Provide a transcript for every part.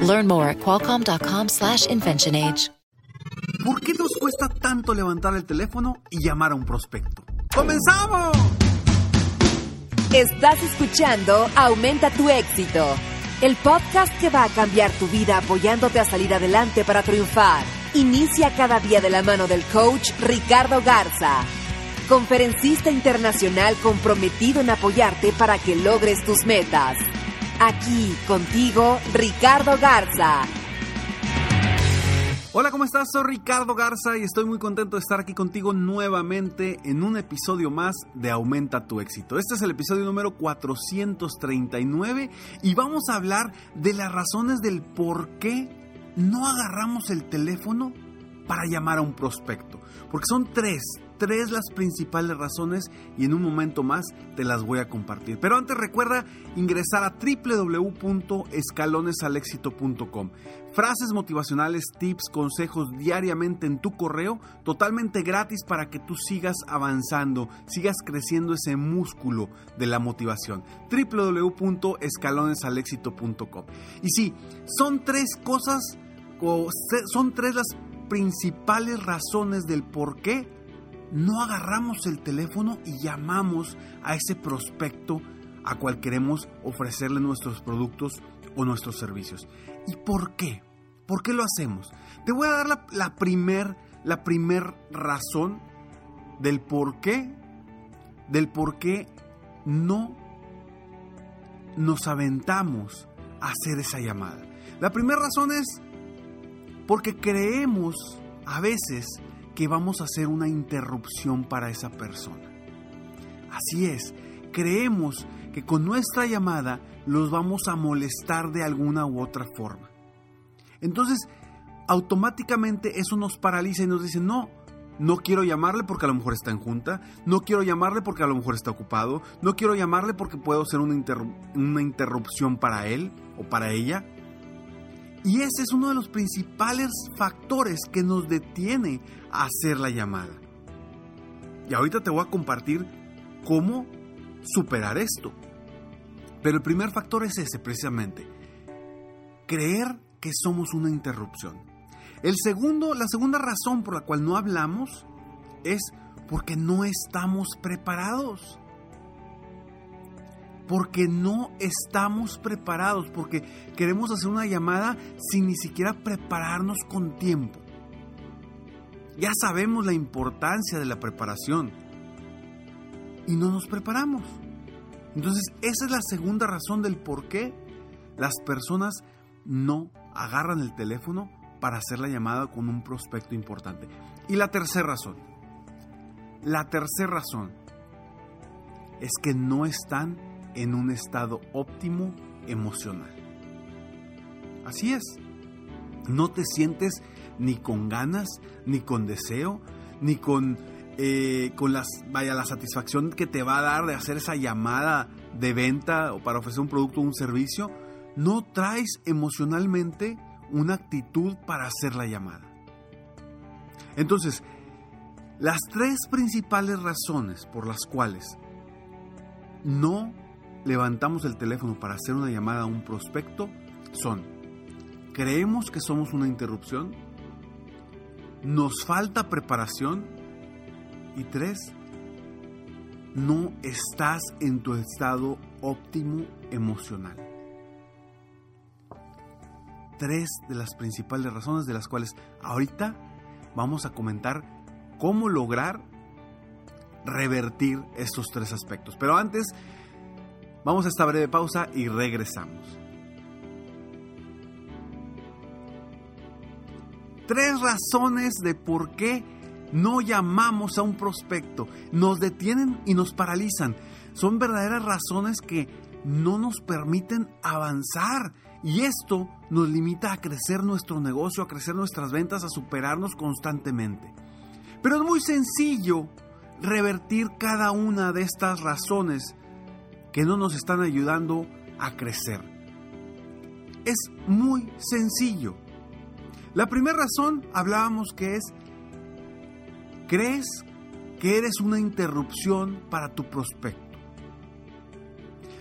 Learn more at qualcomm.com/inventionage. ¿Por qué nos cuesta tanto levantar el teléfono y llamar a un prospecto? ¡Comenzamos! Estás escuchando Aumenta tu éxito, el podcast que va a cambiar tu vida apoyándote a salir adelante para triunfar. Inicia cada día de la mano del coach Ricardo Garza, conferencista internacional comprometido en apoyarte para que logres tus metas. Aquí contigo, Ricardo Garza. Hola, ¿cómo estás? Soy Ricardo Garza y estoy muy contento de estar aquí contigo nuevamente en un episodio más de Aumenta tu éxito. Este es el episodio número 439 y vamos a hablar de las razones del por qué no agarramos el teléfono para llamar a un prospecto. Porque son tres, tres las principales razones y en un momento más te las voy a compartir. Pero antes recuerda ingresar a www.escalonesalexito.com. Frases motivacionales, tips, consejos diariamente en tu correo, totalmente gratis para que tú sigas avanzando, sigas creciendo ese músculo de la motivación. www.escalonesalexito.com. Y sí, son tres cosas, son tres las principales razones del por qué no agarramos el teléfono y llamamos a ese prospecto a cual queremos ofrecerle nuestros productos o nuestros servicios. ¿Y por qué? ¿Por qué lo hacemos? Te voy a dar la, primer, la primer razón del por qué, del por qué no nos aventamos a hacer esa llamada. La primera razón es porque creemos a veces que vamos a hacer una interrupción para esa persona. Así es, creemos que con nuestra llamada los vamos a molestar de alguna u otra forma. Entonces, automáticamente eso nos paraliza y nos dice, no, no quiero llamarle porque a lo mejor está en junta, no quiero llamarle porque a lo mejor está ocupado, no quiero llamarle porque puedo ser una, una interrupción para él o para ella. Y ese es uno de los principales factores que nos detiene a hacer la llamada. Y ahorita te voy a compartir cómo superar esto. Pero el primer factor es ese precisamente. Creer que somos una interrupción. El segundo, la segunda razón por la cual no hablamos es porque no estamos preparados porque no estamos preparados, porque queremos hacer una llamada sin ni siquiera prepararnos con tiempo. Ya sabemos la importancia de la preparación y no nos preparamos. Entonces, esa es la segunda razón del por qué las personas no agarran el teléfono para hacer la llamada con un prospecto importante. Y la tercera razón, la tercera razón es que no están en un estado óptimo emocional. Así es. No te sientes ni con ganas, ni con deseo, ni con, eh, con las, vaya, la satisfacción que te va a dar de hacer esa llamada de venta o para ofrecer un producto o un servicio. No traes emocionalmente una actitud para hacer la llamada. Entonces, las tres principales razones por las cuales no levantamos el teléfono para hacer una llamada a un prospecto son, creemos que somos una interrupción, nos falta preparación y tres, no estás en tu estado óptimo emocional. Tres de las principales razones de las cuales ahorita vamos a comentar cómo lograr revertir estos tres aspectos. Pero antes Vamos a esta breve pausa y regresamos. Tres razones de por qué no llamamos a un prospecto. Nos detienen y nos paralizan. Son verdaderas razones que no nos permiten avanzar. Y esto nos limita a crecer nuestro negocio, a crecer nuestras ventas, a superarnos constantemente. Pero es muy sencillo revertir cada una de estas razones que no nos están ayudando a crecer. Es muy sencillo. La primera razón hablábamos que es, crees que eres una interrupción para tu prospecto.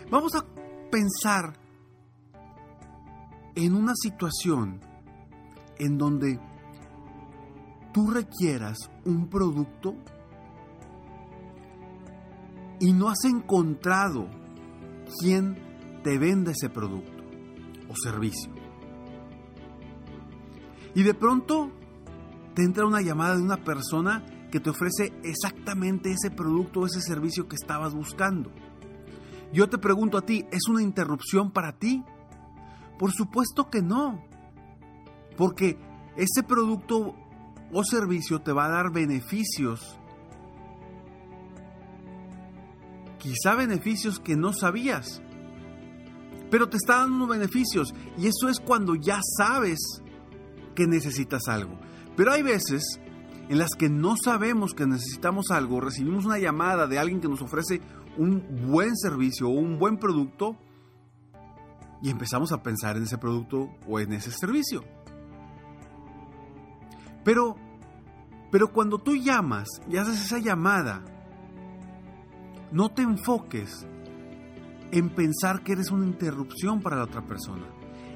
Vamos a pensar en una situación en donde tú requieras un producto y no has encontrado quién te vende ese producto o servicio. Y de pronto te entra una llamada de una persona que te ofrece exactamente ese producto o ese servicio que estabas buscando. Yo te pregunto a ti, ¿es una interrupción para ti? Por supuesto que no. Porque ese producto o servicio te va a dar beneficios. Quizá beneficios que no sabías. Pero te está dando beneficios. Y eso es cuando ya sabes que necesitas algo. Pero hay veces en las que no sabemos que necesitamos algo, recibimos una llamada de alguien que nos ofrece un buen servicio o un buen producto y empezamos a pensar en ese producto o en ese servicio. Pero, pero cuando tú llamas y haces esa llamada, no te enfoques en pensar que eres una interrupción para la otra persona.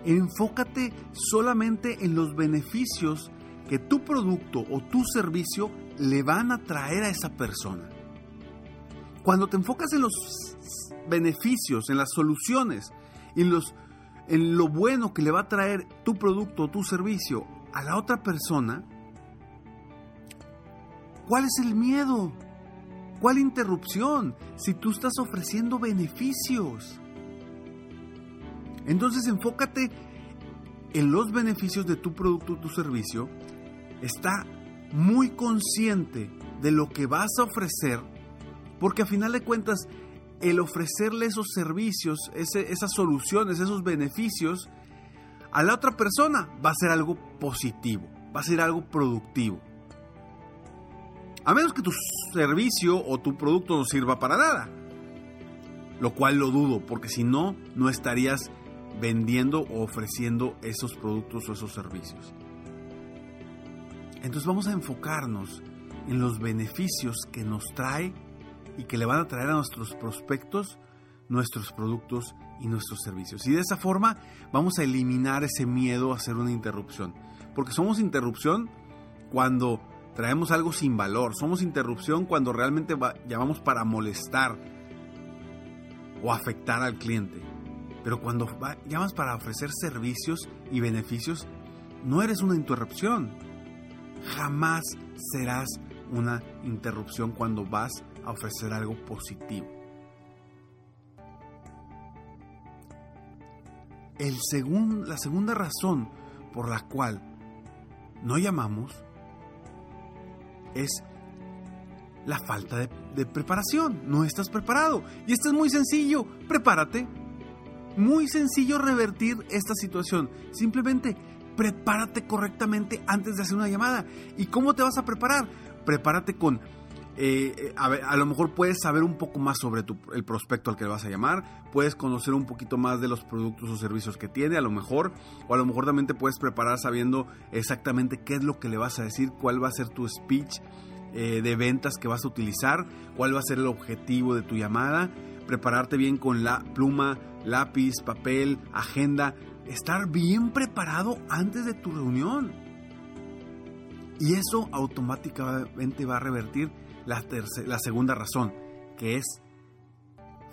Enfócate solamente en los beneficios que tu producto o tu servicio le van a traer a esa persona. Cuando te enfocas en los beneficios, en las soluciones, en, los, en lo bueno que le va a traer tu producto o tu servicio a la otra persona, ¿cuál es el miedo? ¿Cuál interrupción? Si tú estás ofreciendo beneficios. Entonces enfócate en los beneficios de tu producto o tu servicio está muy consciente de lo que vas a ofrecer, porque a final de cuentas, el ofrecerle esos servicios, esas soluciones, esos beneficios, a la otra persona va a ser algo positivo, va a ser algo productivo. A menos que tu servicio o tu producto no sirva para nada. Lo cual lo dudo, porque si no, no estarías vendiendo o ofreciendo esos productos o esos servicios. Entonces vamos a enfocarnos en los beneficios que nos trae y que le van a traer a nuestros prospectos nuestros productos y nuestros servicios. Y de esa forma vamos a eliminar ese miedo a hacer una interrupción. Porque somos interrupción cuando traemos algo sin valor. Somos interrupción cuando realmente llamamos para molestar o afectar al cliente. Pero cuando llamas para ofrecer servicios y beneficios, no eres una interrupción Jamás serás una interrupción cuando vas a ofrecer algo positivo. El la segunda razón por la cual no llamamos es la falta de, preparación. No estás preparado. Y esto es muy sencillo. Prepárate. Muy sencillo revertir esta situación. Simplemente prepárate correctamente antes de hacer una llamada. ¿Y cómo te vas a preparar? Prepárate con... Eh, a, lo mejor puedes saber un poco más sobre el prospecto al que le vas a llamar, puedes conocer un poquito más de los productos o servicios que tiene, a lo mejor, o a lo mejor también te puedes preparar sabiendo exactamente qué es lo que le vas a decir, cuál va a ser tu speech eh, de ventas que vas a utilizar, cuál va a ser el objetivo de tu llamada, prepararte bien con la pluma, lápiz, papel, agenda, estar bien preparado antes de tu reunión. Y eso automáticamente va a revertir la, segunda razón, que es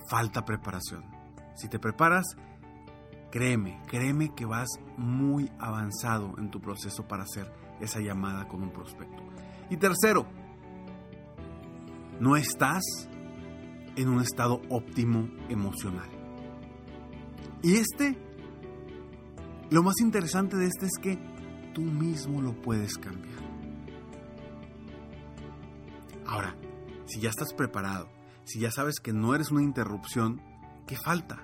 falta preparación. Si te preparas, créeme, créeme que vas muy avanzado en tu proceso para hacer esa llamada con un prospecto. Y tercero, no estás en un estado óptimo emocional. Y este lo más interesante de este es que tú mismo lo puedes cambiar. Ahora, si ya estás preparado, si ya sabes que no eres una interrupción, ¿qué falta?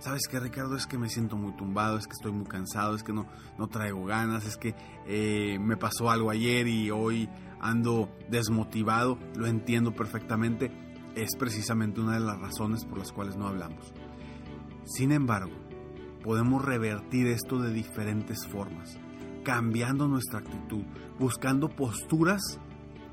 ¿Sabes qué, Ricardo? Es que me siento muy tumbado, es que estoy muy cansado, es que no, no traigo ganas, es que eh, me pasó algo ayer y hoy ando desmotivado. Lo entiendo perfectamente. Es precisamente una de las razones por las cuales no hablamos. Sin embargo, podemos revertir esto de diferentes formas, cambiando nuestra actitud, buscando posturas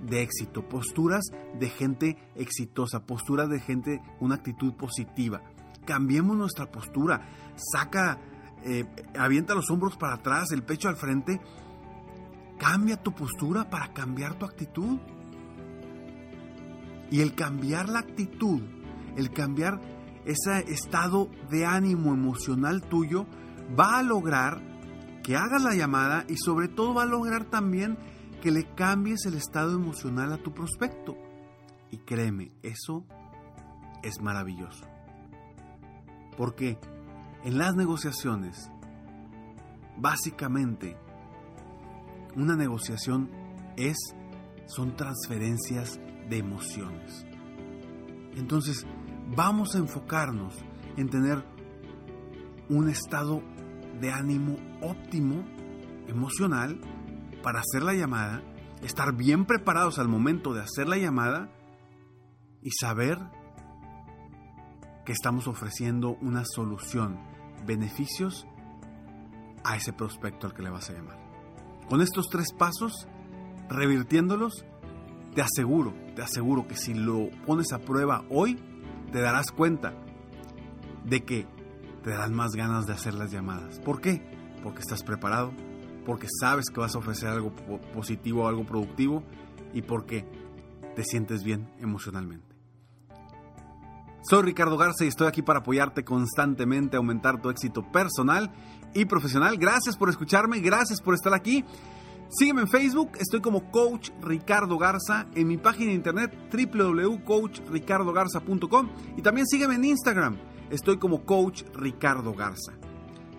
de éxito, posturas de gente exitosa, posturas de gente, una actitud positiva. Cambiemos nuestra postura, saca, eh, avienta los hombros para atrás, el pecho al frente. Cambia tu postura para cambiar tu actitud. Y el cambiar la actitud, el cambiar ese estado de ánimo emocional tuyo, va a lograr que hagas la llamada y sobre todo va a lograr también que le cambies el estado emocional a tu prospecto. Y créeme, eso es maravilloso. Porque en las negociaciones, básicamente, una negociación es, son transferencias de emociones. Entonces, vamos a enfocarnos en tener un estado de ánimo óptimo, emocional, para hacer la llamada, estar bien preparados al momento de hacer la llamada y saber que estamos ofreciendo una solución, beneficios a ese prospecto al que le vas a llamar. Con estos tres pasos, revirtiéndolos, te aseguro, te aseguro que si lo pones a prueba hoy, te darás cuenta de que te darán más ganas de hacer las llamadas. ¿Por qué? Porque estás preparado, porque sabes que vas a ofrecer algo positivo, algo productivo y porque te sientes bien emocionalmente. Soy Ricardo Garza y estoy aquí para apoyarte constantemente a aumentar tu éxito personal y profesional. Gracias por escucharme, gracias por estar aquí. Sígueme en Facebook, estoy como Coach Ricardo Garza, en mi página de internet www.coachricardogarza.com y también sígueme en Instagram, estoy como Coach Ricardo Garza.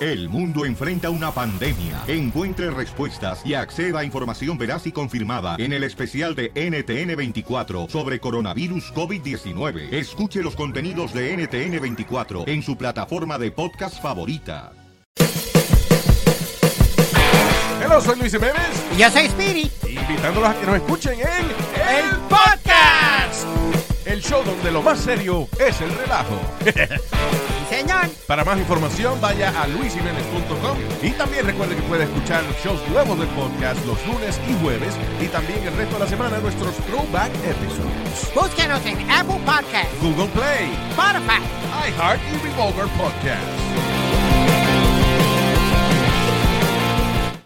El mundo enfrenta una pandemia. Encuentre respuestas y acceda a información veraz y confirmada en el especial de NTN24 sobre coronavirus COVID-19. Escuche los contenidos de NTN24 en su plataforma de podcast favorita. Hola, soy Luis Jiménez. Y yo soy Spirit. Invitándolos a que nos escuchen en El Podcast. el show donde lo más serio es el relajo. Señor. Para más información, vaya a luisimenez.com y también recuerde que puede escuchar shows nuevos del podcast los lunes y jueves y también el resto de la semana nuestros throwback episodes. Búsquenos en Apple Podcast, Google Play, Spotify, iHeart y Revolver Podcast.